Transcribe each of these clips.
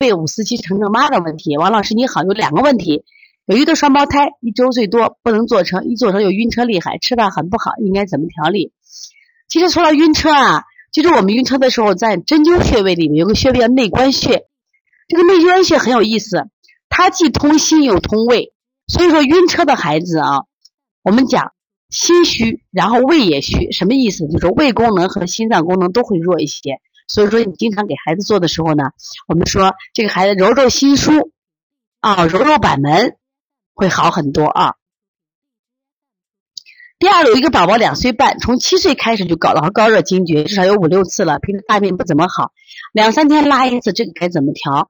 被五四七成成妈的问题。王老师你好，有两个问题：有一对双胞胎，一周岁多，不能坐车，一坐车就晕车厉害，吃饭很不好，应该怎么调理？其实说到晕车啊，就是我们晕车的时候，在针灸穴位里面有个穴位叫内关穴，这个内关穴很有意思，它既通心又通胃，所以说晕车的孩子啊，我们讲。心虚，然后胃也虚，什么意思？就是胃功能和心脏功能都会弱一些。所以说，你经常给孩子做的时候呢，我们说这个孩子揉揉心枢，啊，揉揉板门，会好很多啊。第二，有一个宝宝两岁半，从七岁开始就搞了高热惊厥，至少有五六次了，平时大便不怎么好，两三天拉一次，这个该怎么调？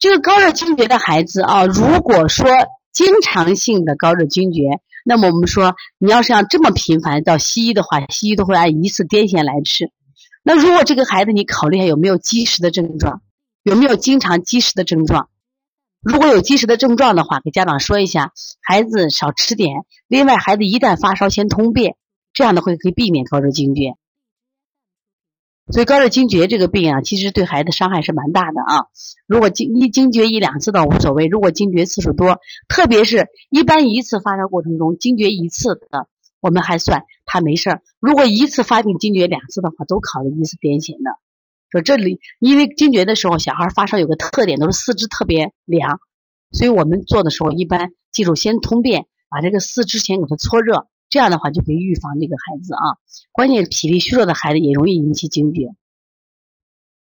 这个高热惊厥的孩子啊，如果说经常性的高热惊厥。那么我们说，你要是要这么频繁到西医的话，西医都会按一次癫痫来治。那如果这个孩子你考虑一下有没有积食的症状，有没有经常积食的症状？如果有积食的症状的话，给家长说一下，孩子少吃点。另外，孩子一旦发烧先通便，这样的会可以避免高热惊厥。所以高热惊厥这个病啊，其实对孩子伤害是蛮大的啊。如果惊一惊厥一两次倒无所谓，如果惊厥次数多，特别是一般一次发烧过程中惊厥一次的，我们还算他没事儿。如果一次发病惊厥两次的话，都考虑一次癫痫的。说这里因为惊厥的时候，小孩发烧有个特点，都是四肢特别凉，所以我们做的时候一般记住先通便，把这个四肢先给它搓热。这样的话就可以预防这个孩子啊，关键脾力虚弱的孩子也容易引起惊厥。